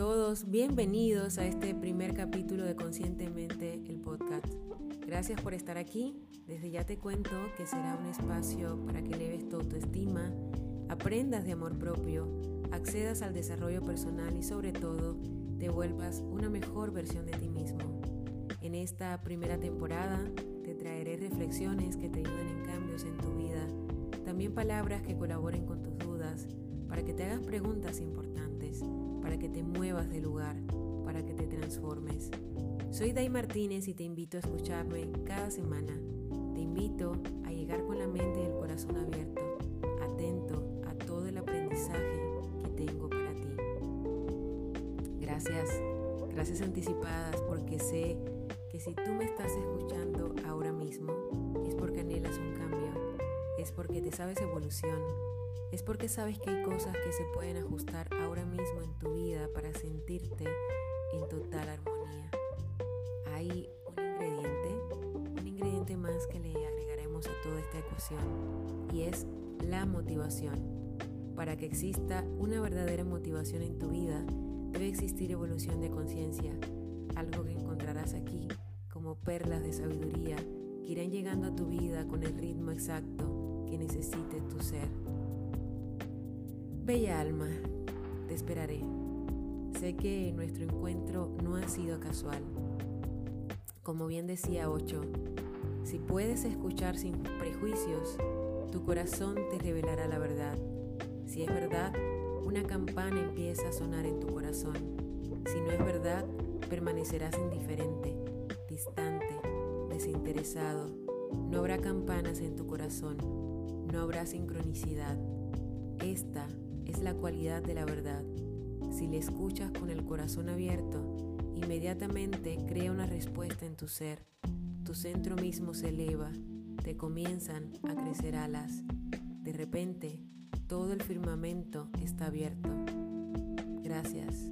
todos, bienvenidos a este primer capítulo de Conscientemente el podcast. Gracias por estar aquí. Desde ya te cuento que será un espacio para que leves tu autoestima, aprendas de amor propio, accedas al desarrollo personal y sobre todo te vuelvas una mejor versión de ti mismo. En esta primera temporada te traeré reflexiones que te ayuden en cambios en tu vida, también palabras que colaboren con tus dudas, para que te hagas preguntas importantes para que te muevas de lugar, para que te transformes. Soy Day Martínez y te invito a escucharme cada semana. Te invito a llegar con la mente y el corazón abierto, atento a todo el aprendizaje que tengo para ti. Gracias, gracias anticipadas porque sé que si tú me estás escuchando ahora mismo es porque anhelas un cambio, es porque te sabes evolución es porque sabes que hay cosas que se pueden ajustar ahora mismo en tu vida para sentirte en total armonía. Hay un ingrediente, un ingrediente más que le agregaremos a toda esta ecuación y es la motivación. Para que exista una verdadera motivación en tu vida, debe existir evolución de conciencia, algo que encontrarás aquí como perlas de sabiduría que irán llegando a tu vida con el ritmo exacto que necesite tu ser. Bella alma, te esperaré. Sé que nuestro encuentro no ha sido casual. Como bien decía Ocho, si puedes escuchar sin prejuicios, tu corazón te revelará la verdad. Si es verdad, una campana empieza a sonar en tu corazón. Si no es verdad, permanecerás indiferente, distante, desinteresado. No habrá campanas en tu corazón, no habrá sincronicidad. Esta es la cualidad de la verdad. Si le escuchas con el corazón abierto, inmediatamente crea una respuesta en tu ser. Tu centro mismo se eleva, te comienzan a crecer alas. De repente, todo el firmamento está abierto. Gracias.